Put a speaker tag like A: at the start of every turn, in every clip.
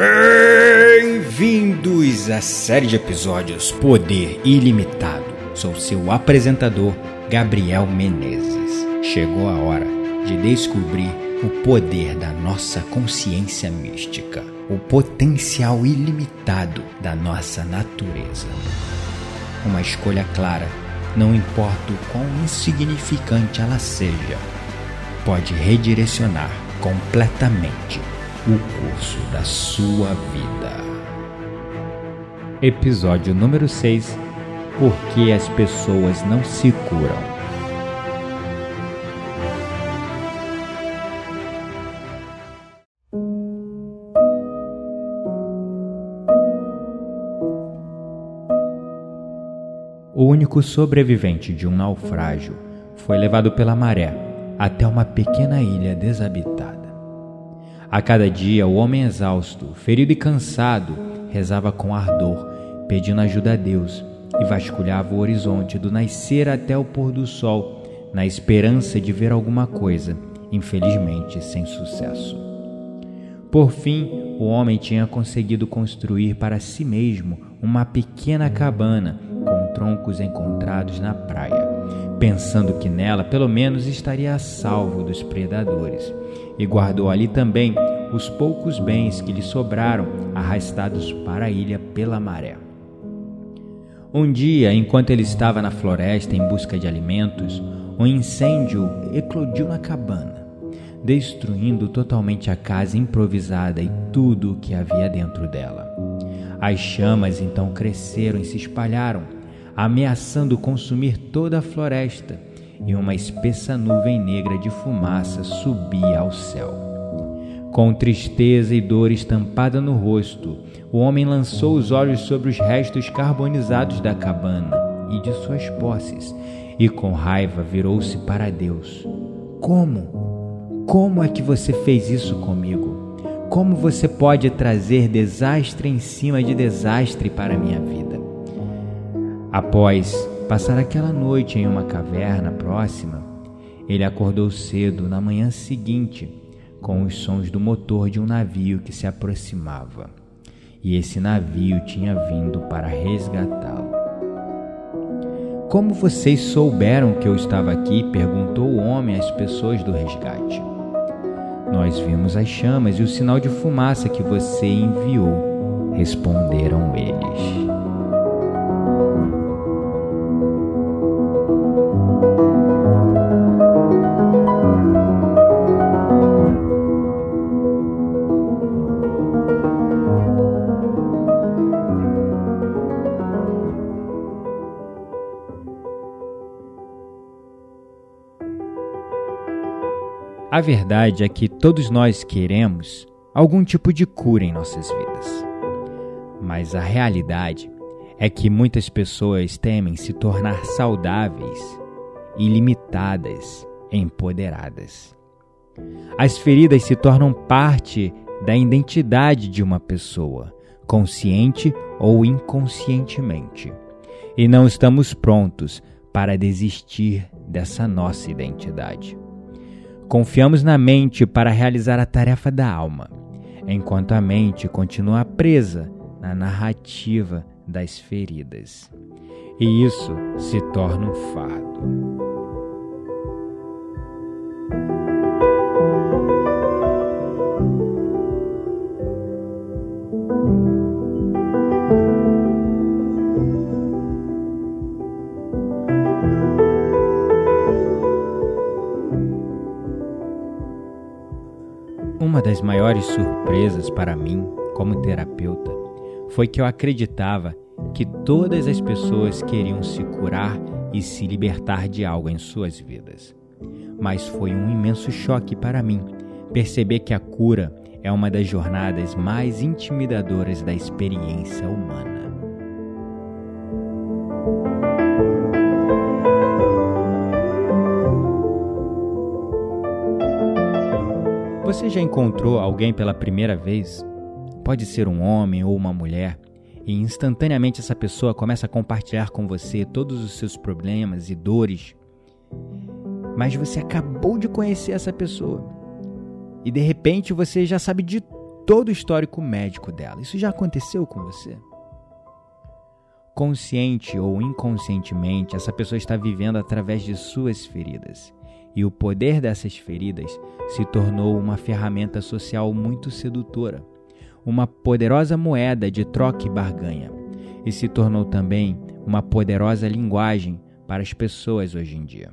A: Bem-vindos à série de episódios Poder Ilimitado. Sou seu apresentador, Gabriel Menezes. Chegou a hora de descobrir o poder da nossa consciência mística, o potencial ilimitado da nossa natureza. Uma escolha clara, não importa o quão insignificante ela seja, pode redirecionar completamente o curso da sua vida. Episódio número 6 Por que as pessoas não se curam? O único sobrevivente de um naufrágio foi levado pela maré até uma pequena ilha desabitada. A cada dia, o homem exausto, ferido e cansado, rezava com ardor, pedindo ajuda a Deus e vasculhava o horizonte do nascer até o pôr do sol, na esperança de ver alguma coisa, infelizmente sem sucesso. Por fim, o homem tinha conseguido construir para si mesmo uma pequena cabana com troncos encontrados na praia, pensando que nela pelo menos estaria a salvo dos predadores e guardou ali também os poucos bens que lhe sobraram, arrastados para a ilha pela maré. Um dia, enquanto ele estava na floresta em busca de alimentos, um incêndio eclodiu na cabana, destruindo totalmente a casa improvisada e tudo o que havia dentro dela. As chamas então cresceram e se espalharam, ameaçando consumir toda a floresta e uma espessa nuvem negra de fumaça subia ao céu. Com tristeza e dor estampada no rosto, o homem lançou os olhos sobre os restos carbonizados da cabana e de suas posses, e com raiva virou-se para Deus. Como? Como é que você fez isso comigo? Como você pode trazer desastre em cima de desastre para minha vida? Após passar aquela noite em uma caverna próxima, ele acordou cedo na manhã seguinte com os sons do motor de um navio que se aproximava. E esse navio tinha vindo para resgatá-lo. Como vocês souberam que eu estava aqui? perguntou o homem às pessoas do resgate. Nós vimos as chamas e o sinal de fumaça que você enviou, responderam eles. A verdade é que todos nós queremos algum tipo de cura em nossas vidas. Mas a realidade é que muitas pessoas temem se tornar saudáveis, ilimitadas, empoderadas. As feridas se tornam parte da identidade de uma pessoa, consciente ou inconscientemente. E não estamos prontos para desistir dessa nossa identidade. Confiamos na mente para realizar a tarefa da alma, enquanto a mente continua presa na narrativa das feridas. E isso se torna um fardo. Uma das maiores surpresas para mim, como terapeuta, foi que eu acreditava que todas as pessoas queriam se curar e se libertar de algo em suas vidas. Mas foi um imenso choque para mim perceber que a cura é uma das jornadas mais intimidadoras da experiência humana. Você já encontrou alguém pela primeira vez? Pode ser um homem ou uma mulher, e instantaneamente essa pessoa começa a compartilhar com você todos os seus problemas e dores. Mas você acabou de conhecer essa pessoa. E de repente você já sabe de todo o histórico médico dela. Isso já aconteceu com você? Consciente ou inconscientemente, essa pessoa está vivendo através de suas feridas. E o poder dessas feridas se tornou uma ferramenta social muito sedutora, uma poderosa moeda de troca e barganha, e se tornou também uma poderosa linguagem para as pessoas hoje em dia.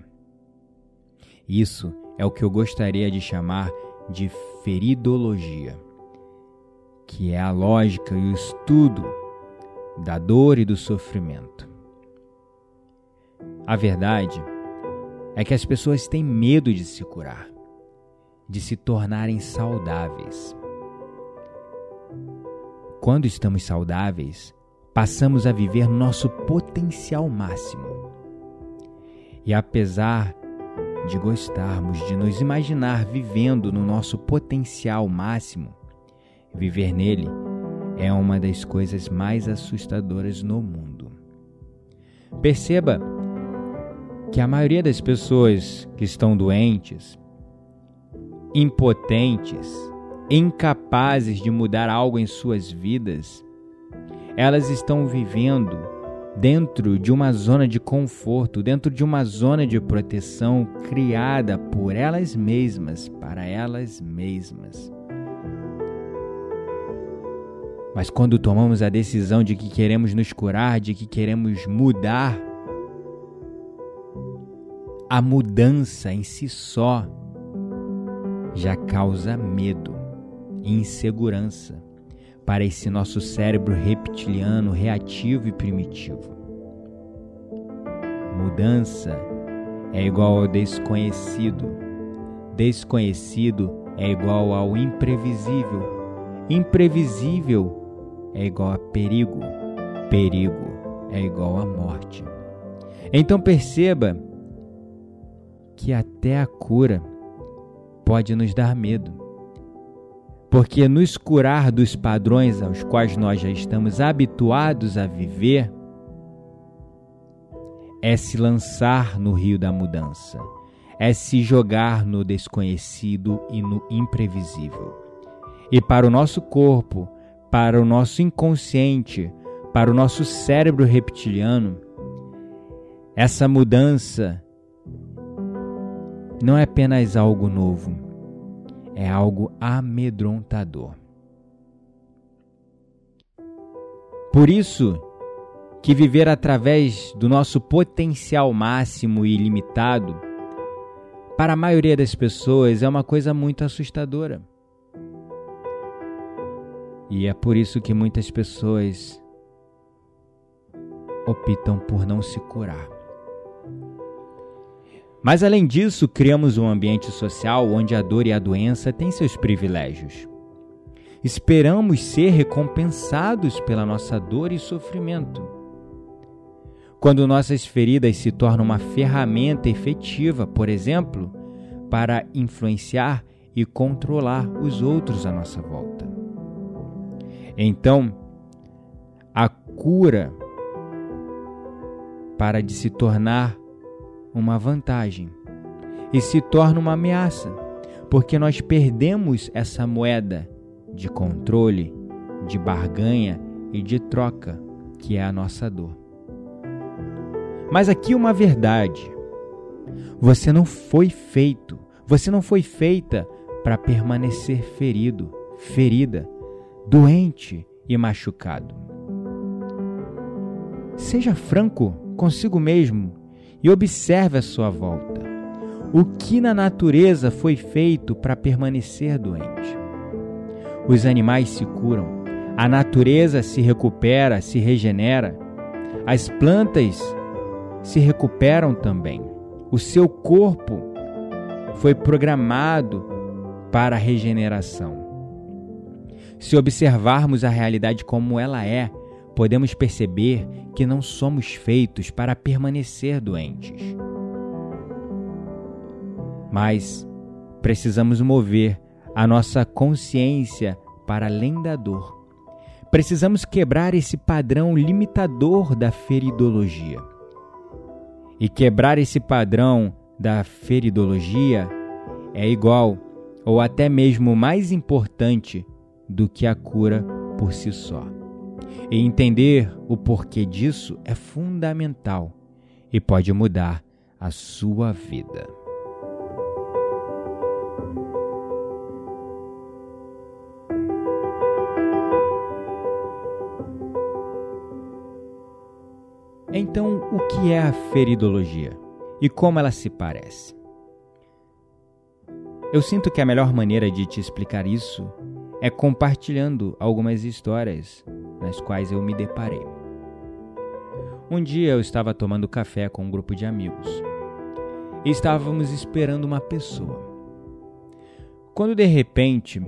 A: Isso é o que eu gostaria de chamar de feridologia, que é a lógica e o estudo da dor e do sofrimento. A verdade é que as pessoas têm medo de se curar, de se tornarem saudáveis. Quando estamos saudáveis, passamos a viver nosso potencial máximo. E apesar de gostarmos de nos imaginar vivendo no nosso potencial máximo, viver nele é uma das coisas mais assustadoras no mundo. Perceba que a maioria das pessoas que estão doentes, impotentes, incapazes de mudar algo em suas vidas, elas estão vivendo dentro de uma zona de conforto, dentro de uma zona de proteção criada por elas mesmas, para elas mesmas. Mas quando tomamos a decisão de que queremos nos curar, de que queremos mudar, a mudança em si só já causa medo e insegurança para esse nosso cérebro reptiliano reativo e primitivo. Mudança é igual ao desconhecido. Desconhecido é igual ao imprevisível. Imprevisível é igual a perigo. Perigo é igual a morte. Então perceba que até a cura pode nos dar medo porque nos curar dos padrões aos quais nós já estamos habituados a viver é se lançar no rio da mudança, é se jogar no desconhecido e no imprevisível. E para o nosso corpo, para o nosso inconsciente, para o nosso cérebro reptiliano, essa mudança não é apenas algo novo é algo amedrontador. Por isso que viver através do nosso potencial máximo e ilimitado, para a maioria das pessoas é uma coisa muito assustadora. E é por isso que muitas pessoas optam por não se curar. Mas além disso, criamos um ambiente social onde a dor e a doença têm seus privilégios. Esperamos ser recompensados pela nossa dor e sofrimento. Quando nossas feridas se tornam uma ferramenta efetiva, por exemplo, para influenciar e controlar os outros à nossa volta. Então, a cura para de se tornar uma vantagem e se torna uma ameaça, porque nós perdemos essa moeda de controle, de barganha e de troca, que é a nossa dor. Mas aqui uma verdade: você não foi feito, você não foi feita para permanecer ferido, ferida, doente e machucado. Seja franco consigo mesmo e observe a sua volta. O que na natureza foi feito para permanecer doente? Os animais se curam, a natureza se recupera, se regenera, as plantas se recuperam também. O seu corpo foi programado para a regeneração. Se observarmos a realidade como ela é, podemos perceber que não somos feitos para permanecer doentes. Mas precisamos mover a nossa consciência para além da dor. Precisamos quebrar esse padrão limitador da feridologia. E quebrar esse padrão da feridologia é igual, ou até mesmo mais importante, do que a cura por si só. E entender o porquê disso é fundamental e pode mudar a sua vida. Então, o que é a feridologia e como ela se parece? Eu sinto que a melhor maneira de te explicar isso é compartilhando algumas histórias nas quais eu me deparei. Um dia eu estava tomando café com um grupo de amigos e estávamos esperando uma pessoa. Quando de repente,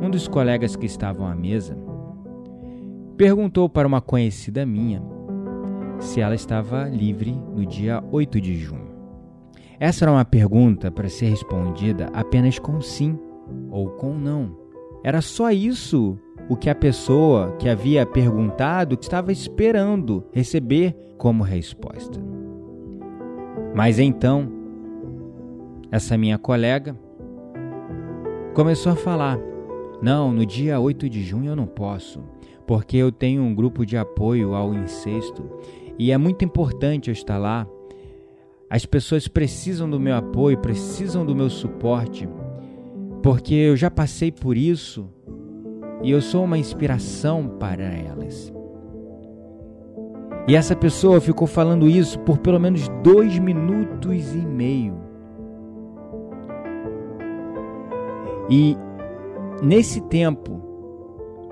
A: um dos colegas que estavam à mesa perguntou para uma conhecida minha se ela estava livre no dia 8 de junho. Essa era uma pergunta para ser respondida apenas com sim ou com não. Era só isso o que a pessoa que havia perguntado estava esperando receber como resposta. Mas então, essa minha colega começou a falar: Não, no dia 8 de junho eu não posso, porque eu tenho um grupo de apoio ao incesto e é muito importante eu estar lá. As pessoas precisam do meu apoio, precisam do meu suporte, porque eu já passei por isso e eu sou uma inspiração para elas. E essa pessoa ficou falando isso por pelo menos dois minutos e meio. E nesse tempo,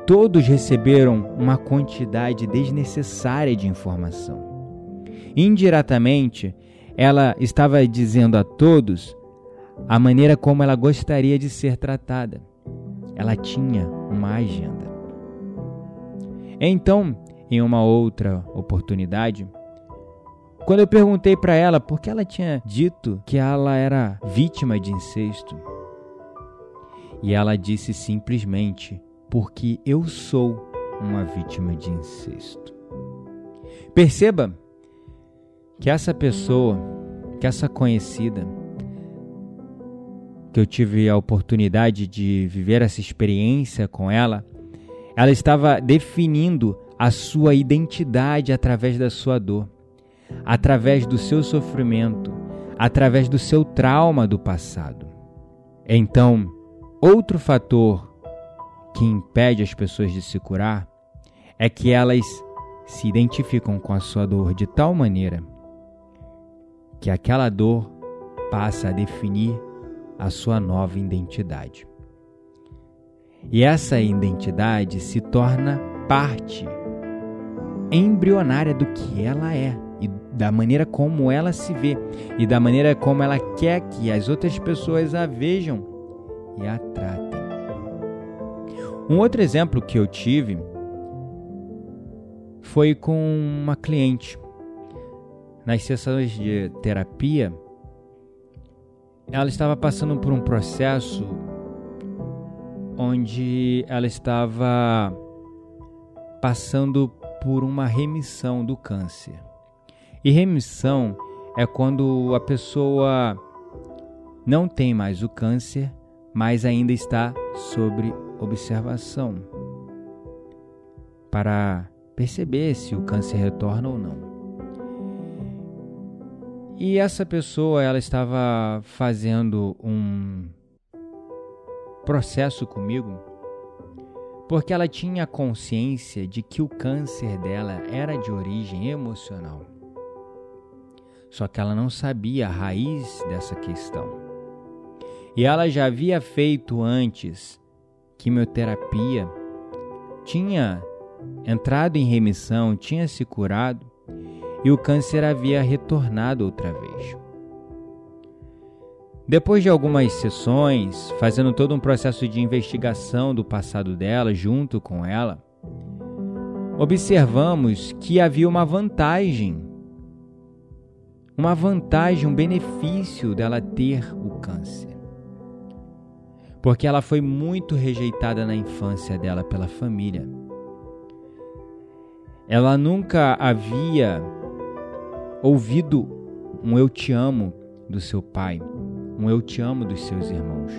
A: todos receberam uma quantidade desnecessária de informação. Indiretamente, ela estava dizendo a todos a maneira como ela gostaria de ser tratada. Ela tinha uma agenda. Então, em uma outra oportunidade, quando eu perguntei para ela por que ela tinha dito que ela era vítima de incesto, e ela disse simplesmente: porque eu sou uma vítima de incesto. Perceba que essa pessoa, que essa conhecida, que eu tive a oportunidade de viver essa experiência com ela, ela estava definindo a sua identidade através da sua dor, através do seu sofrimento, através do seu trauma do passado. Então, outro fator que impede as pessoas de se curar é que elas se identificam com a sua dor de tal maneira que aquela dor passa a definir a sua nova identidade. E essa identidade se torna parte embrionária do que ela é e da maneira como ela se vê e da maneira como ela quer que as outras pessoas a vejam e a tratem. Um outro exemplo que eu tive foi com uma cliente. Nas sessões de terapia, ela estava passando por um processo onde ela estava passando por uma remissão do câncer. E remissão é quando a pessoa não tem mais o câncer, mas ainda está sobre observação para perceber se o câncer retorna ou não. E essa pessoa, ela estava fazendo um processo comigo porque ela tinha consciência de que o câncer dela era de origem emocional. Só que ela não sabia a raiz dessa questão. E ela já havia feito antes quimioterapia, tinha entrado em remissão, tinha se curado e o câncer havia retornado outra vez. Depois de algumas sessões, fazendo todo um processo de investigação do passado dela junto com ela, observamos que havia uma vantagem, uma vantagem, um benefício dela ter o câncer porque ela foi muito rejeitada na infância dela pela família. Ela nunca havia ouvido um eu te amo do seu pai, um eu te amo dos seus irmãos.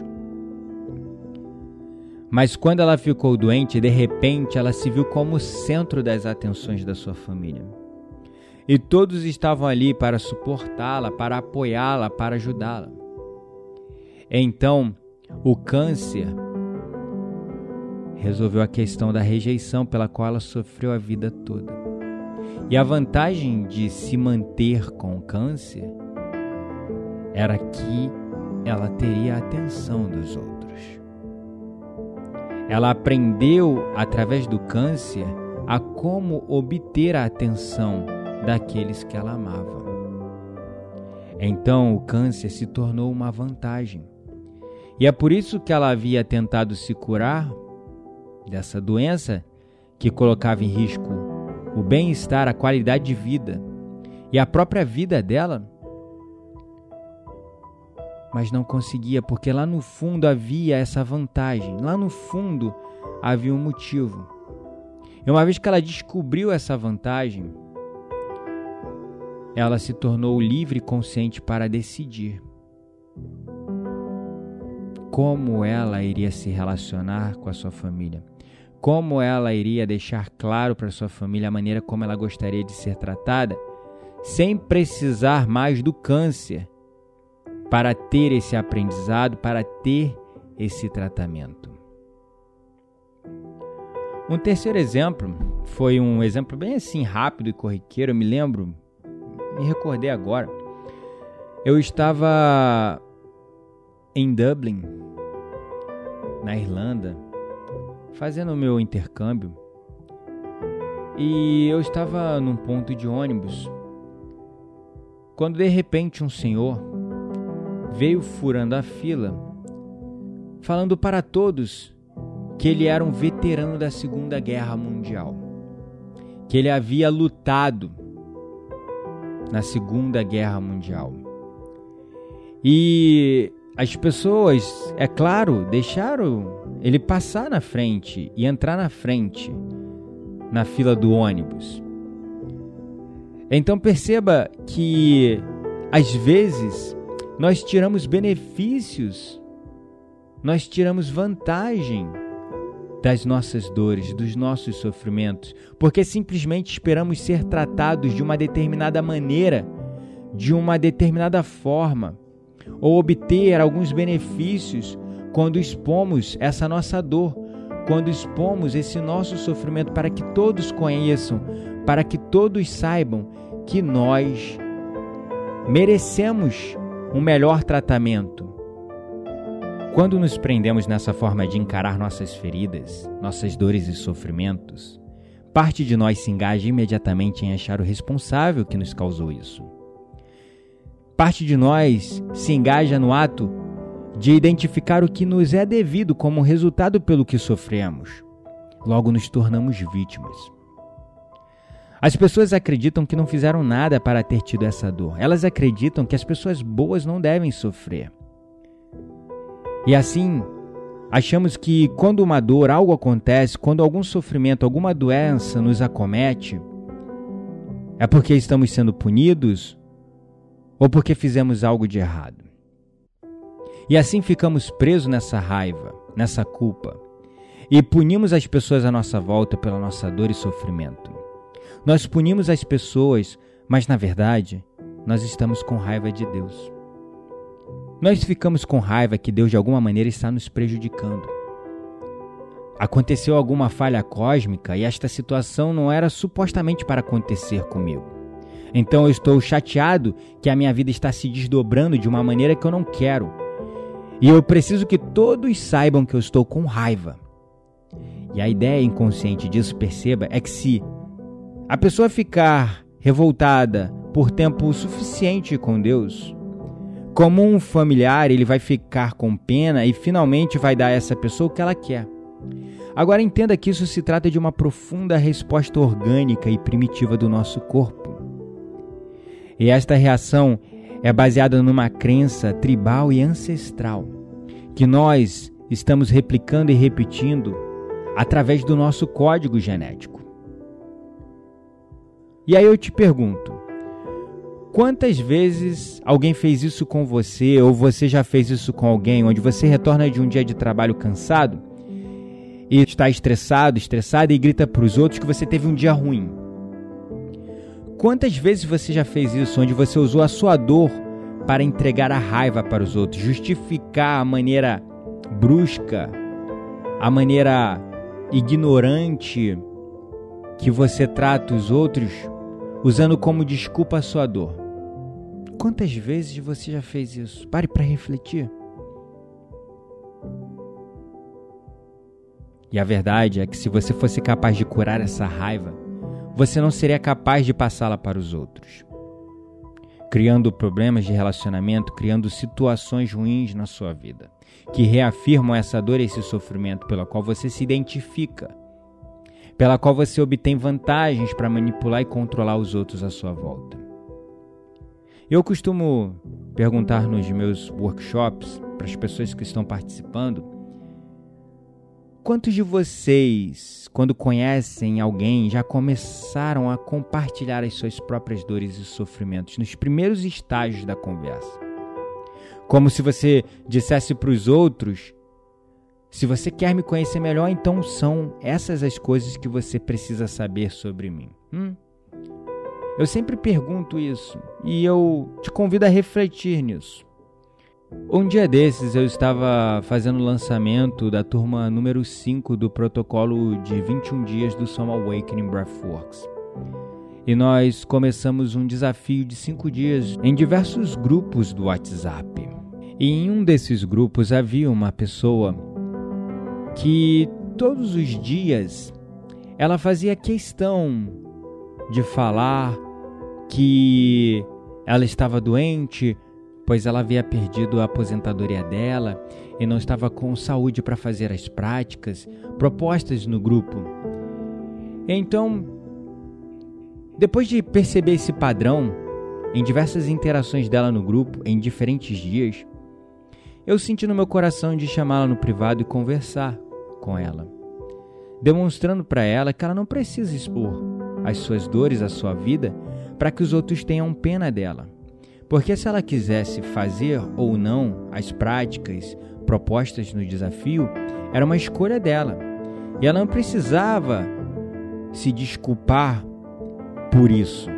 A: Mas quando ela ficou doente, de repente ela se viu como o centro das atenções da sua família. E todos estavam ali para suportá-la, para apoiá-la, para ajudá-la. Então, o câncer resolveu a questão da rejeição pela qual ela sofreu a vida toda. E a vantagem de se manter com o câncer era que ela teria a atenção dos outros. Ela aprendeu através do câncer a como obter a atenção daqueles que ela amava. Então o câncer se tornou uma vantagem. E é por isso que ela havia tentado se curar dessa doença que colocava em risco o bem-estar, a qualidade de vida e a própria vida dela. Mas não conseguia, porque lá no fundo havia essa vantagem, lá no fundo havia um motivo. E uma vez que ela descobriu essa vantagem, ela se tornou livre e consciente para decidir como ela iria se relacionar com a sua família, como ela iria deixar claro para sua família a maneira como ela gostaria de ser tratada, sem precisar mais do câncer para ter esse aprendizado, para ter esse tratamento. Um terceiro exemplo foi um exemplo bem assim rápido e corriqueiro, eu me lembro me recordei agora. Eu estava em Dublin, na Irlanda, fazendo o meu intercâmbio. E eu estava num ponto de ônibus quando de repente um senhor veio furando a fila, falando para todos que ele era um veterano da Segunda Guerra Mundial, que ele havia lutado na Segunda Guerra Mundial. E as pessoas, é claro, deixaram ele passar na frente e entrar na frente na fila do ônibus. Então perceba que às vezes nós tiramos benefícios, nós tiramos vantagem das nossas dores, dos nossos sofrimentos, porque simplesmente esperamos ser tratados de uma determinada maneira, de uma determinada forma, ou obter alguns benefícios quando expomos essa nossa dor, quando expomos esse nosso sofrimento para que todos conheçam, para que todos saibam que nós merecemos um melhor tratamento, quando nos prendemos nessa forma de encarar nossas feridas, nossas dores e sofrimentos, parte de nós se engaja imediatamente em achar o responsável que nos causou isso. Parte de nós se engaja no ato de identificar o que nos é devido como resultado pelo que sofremos. Logo nos tornamos vítimas. As pessoas acreditam que não fizeram nada para ter tido essa dor. Elas acreditam que as pessoas boas não devem sofrer. E assim, achamos que quando uma dor, algo acontece, quando algum sofrimento, alguma doença nos acomete, é porque estamos sendo punidos ou porque fizemos algo de errado. E assim ficamos presos nessa raiva, nessa culpa, e punimos as pessoas à nossa volta pela nossa dor e sofrimento. Nós punimos as pessoas, mas na verdade, nós estamos com raiva de Deus. Nós ficamos com raiva que Deus de alguma maneira está nos prejudicando. Aconteceu alguma falha cósmica e esta situação não era supostamente para acontecer comigo. Então eu estou chateado que a minha vida está se desdobrando de uma maneira que eu não quero. E eu preciso que todos saibam que eu estou com raiva. E a ideia inconsciente disso, perceba, é que se a pessoa ficar revoltada por tempo suficiente com Deus, como um familiar, ele vai ficar com pena e finalmente vai dar a essa pessoa o que ela quer. Agora entenda que isso se trata de uma profunda resposta orgânica e primitiva do nosso corpo. E esta reação é baseada numa crença tribal e ancestral que nós estamos replicando e repetindo através do nosso código genético. E aí eu te pergunto: Quantas vezes alguém fez isso com você ou você já fez isso com alguém, onde você retorna de um dia de trabalho cansado e está estressado, estressada e grita para os outros que você teve um dia ruim. Quantas vezes você já fez isso, onde você usou a sua dor para entregar a raiva para os outros, justificar a maneira brusca, a maneira ignorante que você trata os outros, usando como desculpa a sua dor? Quantas vezes você já fez isso? Pare para refletir. E a verdade é que se você fosse capaz de curar essa raiva, você não seria capaz de passá-la para os outros. Criando problemas de relacionamento, criando situações ruins na sua vida, que reafirmam essa dor e esse sofrimento pela qual você se identifica, pela qual você obtém vantagens para manipular e controlar os outros à sua volta. Eu costumo perguntar nos meus workshops para as pessoas que estão participando Quantos de vocês, quando conhecem alguém, já começaram a compartilhar as suas próprias dores e sofrimentos nos primeiros estágios da conversa? Como se você dissesse para os outros: se você quer me conhecer melhor, então são essas as coisas que você precisa saber sobre mim. Hum? Eu sempre pergunto isso e eu te convido a refletir nisso. Um dia desses eu estava fazendo o lançamento da turma número 5 do protocolo de 21 dias do Som Awakening Breathworks. E nós começamos um desafio de 5 dias em diversos grupos do WhatsApp. E em um desses grupos havia uma pessoa que todos os dias ela fazia questão de falar que ela estava doente, pois ela havia perdido a aposentadoria dela e não estava com saúde para fazer as práticas propostas no grupo. Então, depois de perceber esse padrão em diversas interações dela no grupo em diferentes dias, eu senti no meu coração de chamá-la no privado e conversar com ela, demonstrando para ela que ela não precisa expor as suas dores, a sua vida, para que os outros tenham pena dela. Porque se ela quisesse fazer ou não as práticas propostas no desafio, era uma escolha dela. E ela não precisava se desculpar por isso.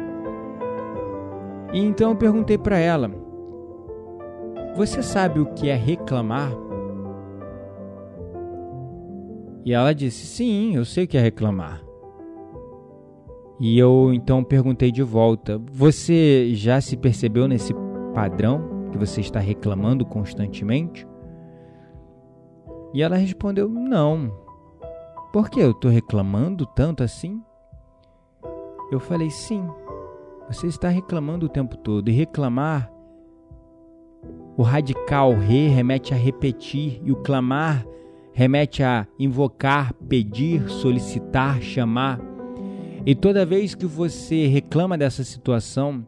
A: E então eu perguntei para ela: Você sabe o que é reclamar? E ela disse: Sim, eu sei o que é reclamar. E eu então perguntei de volta: Você já se percebeu nesse padrão que você está reclamando constantemente? E ela respondeu: Não. Por que eu estou reclamando tanto assim? Eu falei: Sim. Você está reclamando o tempo todo. E reclamar, o radical re remete a repetir, e o clamar remete a invocar, pedir, solicitar, chamar. E toda vez que você reclama dessa situação,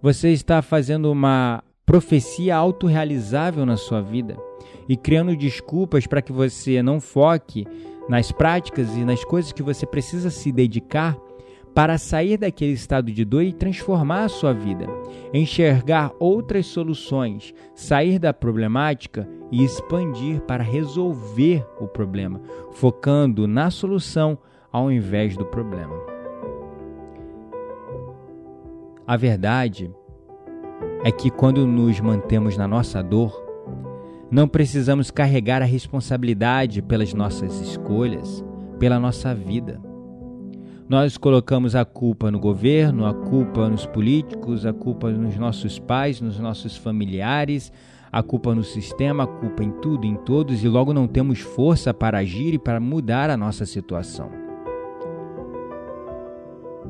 A: você está fazendo uma profecia autorrealizável na sua vida e criando desculpas para que você não foque nas práticas e nas coisas que você precisa se dedicar para sair daquele estado de dor e transformar a sua vida, enxergar outras soluções, sair da problemática e expandir para resolver o problema, focando na solução ao invés do problema. A verdade é que quando nos mantemos na nossa dor, não precisamos carregar a responsabilidade pelas nossas escolhas, pela nossa vida. Nós colocamos a culpa no governo, a culpa nos políticos, a culpa nos nossos pais, nos nossos familiares, a culpa no sistema, a culpa em tudo, em todos, e logo não temos força para agir e para mudar a nossa situação.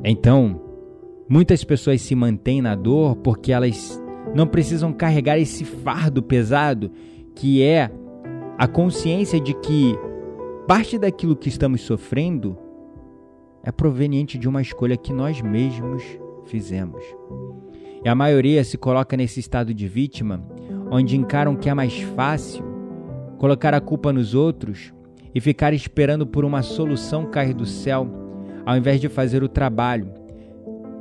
A: Então, Muitas pessoas se mantêm na dor porque elas não precisam carregar esse fardo pesado que é a consciência de que parte daquilo que estamos sofrendo é proveniente de uma escolha que nós mesmos fizemos. E a maioria se coloca nesse estado de vítima, onde encaram que é mais fácil colocar a culpa nos outros e ficar esperando por uma solução cair do céu, ao invés de fazer o trabalho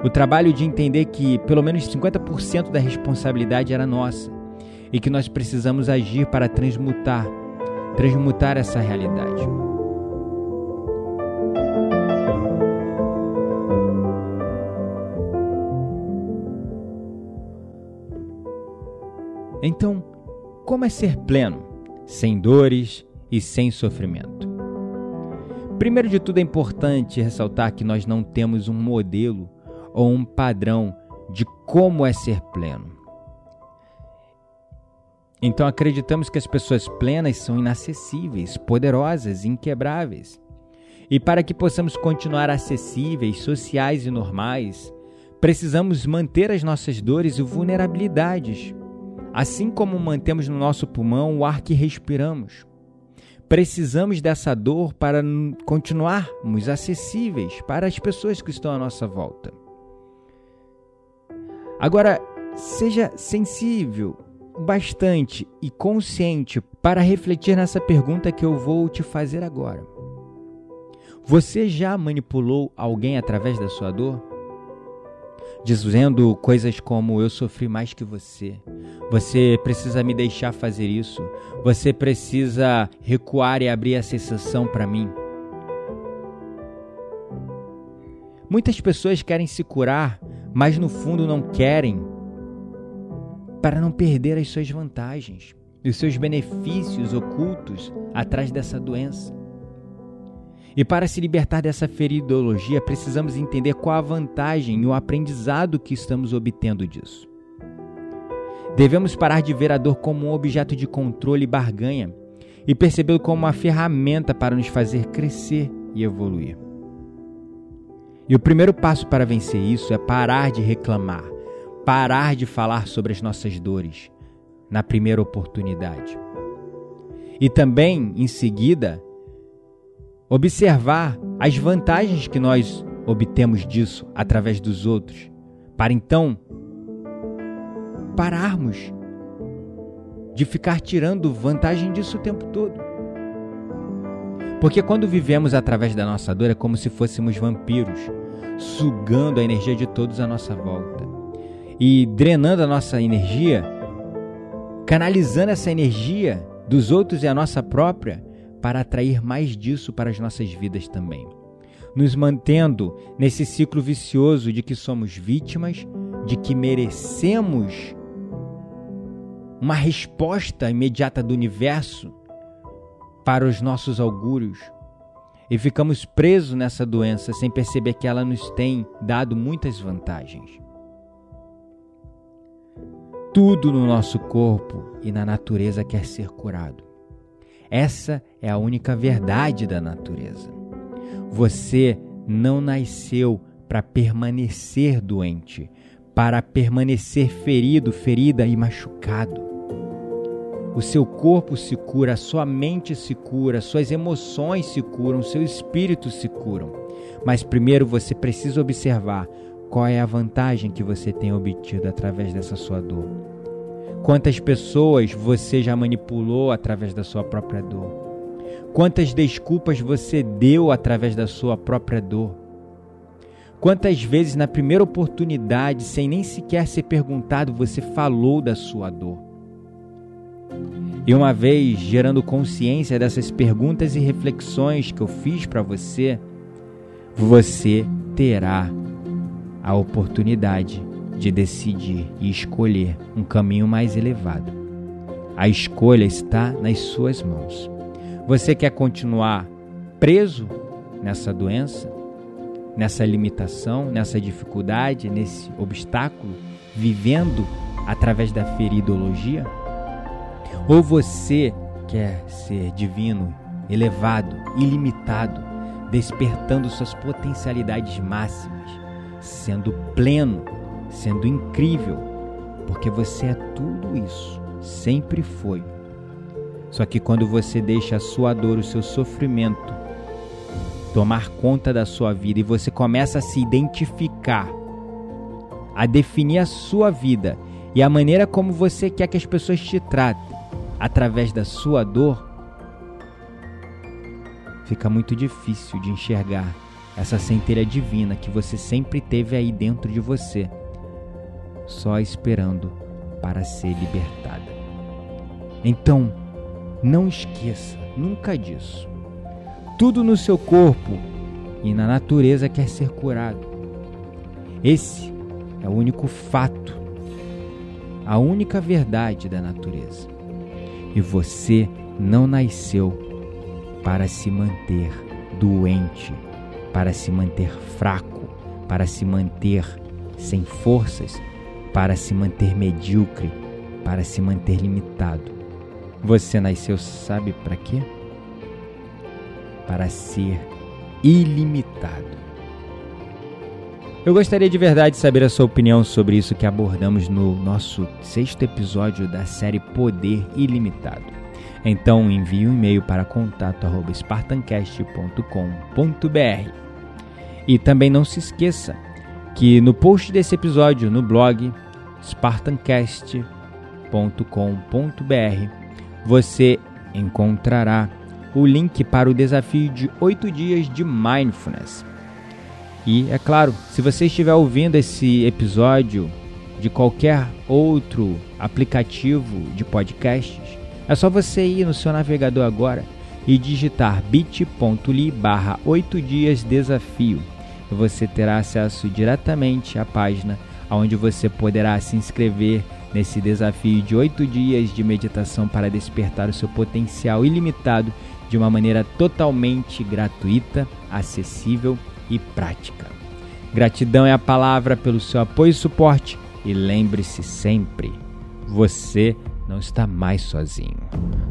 A: o trabalho de entender que pelo menos 50% da responsabilidade era nossa e que nós precisamos agir para transmutar, transmutar essa realidade. Então, como é ser pleno, sem dores e sem sofrimento? Primeiro de tudo, é importante ressaltar que nós não temos um modelo ou um padrão de como é ser pleno. Então acreditamos que as pessoas plenas são inacessíveis, poderosas, inquebráveis. E para que possamos continuar acessíveis, sociais e normais, precisamos manter as nossas dores e vulnerabilidades, assim como mantemos no nosso pulmão o ar que respiramos. Precisamos dessa dor para continuarmos acessíveis para as pessoas que estão à nossa volta. Agora, seja sensível bastante e consciente para refletir nessa pergunta que eu vou te fazer agora. Você já manipulou alguém através da sua dor? Dizendo coisas como: Eu sofri mais que você. Você precisa me deixar fazer isso. Você precisa recuar e abrir essa exceção para mim. Muitas pessoas querem se curar, mas no fundo não querem para não perder as suas vantagens e os seus benefícios ocultos atrás dessa doença. E para se libertar dessa feridologia, precisamos entender qual a vantagem e o aprendizado que estamos obtendo disso. Devemos parar de ver a dor como um objeto de controle e barganha e percebê-lo como uma ferramenta para nos fazer crescer e evoluir. E o primeiro passo para vencer isso é parar de reclamar, parar de falar sobre as nossas dores na primeira oportunidade. E também, em seguida, observar as vantagens que nós obtemos disso através dos outros, para então pararmos de ficar tirando vantagem disso o tempo todo. Porque quando vivemos através da nossa dor é como se fôssemos vampiros, sugando a energia de todos à nossa volta e drenando a nossa energia, canalizando essa energia dos outros e a nossa própria para atrair mais disso para as nossas vidas também. Nos mantendo nesse ciclo vicioso de que somos vítimas, de que merecemos uma resposta imediata do universo para os nossos augúrios. E ficamos presos nessa doença sem perceber que ela nos tem dado muitas vantagens. Tudo no nosso corpo e na natureza quer ser curado. Essa é a única verdade da natureza. Você não nasceu para permanecer doente, para permanecer ferido, ferida e machucado. O seu corpo se cura, a sua mente se cura, suas emoções se curam, seu espírito se curam. Mas primeiro você precisa observar qual é a vantagem que você tem obtido através dessa sua dor? Quantas pessoas você já manipulou através da sua própria dor? Quantas desculpas você deu através da sua própria dor? Quantas vezes, na primeira oportunidade, sem nem sequer ser perguntado, você falou da sua dor? E uma vez gerando consciência dessas perguntas e reflexões que eu fiz para você, você terá a oportunidade de decidir e escolher um caminho mais elevado. A escolha está nas suas mãos. Você quer continuar preso nessa doença, nessa limitação, nessa dificuldade, nesse obstáculo, vivendo através da feridologia? Ou você quer ser divino, elevado, ilimitado, despertando suas potencialidades máximas? sendo pleno, sendo incrível, porque você é tudo isso, sempre foi. Só que quando você deixa a sua dor, o seu sofrimento tomar conta da sua vida e você começa a se identificar, a definir a sua vida e a maneira como você quer que as pessoas te tratem através da sua dor, fica muito difícil de enxergar essa centelha divina que você sempre teve aí dentro de você, só esperando para ser libertada. Então, não esqueça nunca disso. Tudo no seu corpo e na natureza quer ser curado. Esse é o único fato a única verdade da natureza. E você não nasceu para se manter doente, para se manter fraco, para se manter sem forças, para se manter medíocre, para se manter limitado. Você nasceu, sabe para quê? Para ser ilimitado. Eu gostaria de verdade de saber a sua opinião sobre isso que abordamos no nosso sexto episódio da série Poder Ilimitado. Então envie um e-mail para contato@spartancast.com.br. E também não se esqueça que no post desse episódio no blog spartancast.com.br você encontrará o link para o desafio de 8 dias de mindfulness e é claro, se você estiver ouvindo esse episódio de qualquer outro aplicativo de podcasts, é só você ir no seu navegador agora e digitar bit.ly barra 8 dias desafio. Você terá acesso diretamente à página onde você poderá se inscrever nesse desafio de 8 dias de meditação para despertar o seu potencial ilimitado de uma maneira totalmente gratuita, acessível e prática. Gratidão é a palavra pelo seu apoio e suporte e lembre-se sempre, você não está mais sozinho.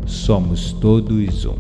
A: Somos todos um.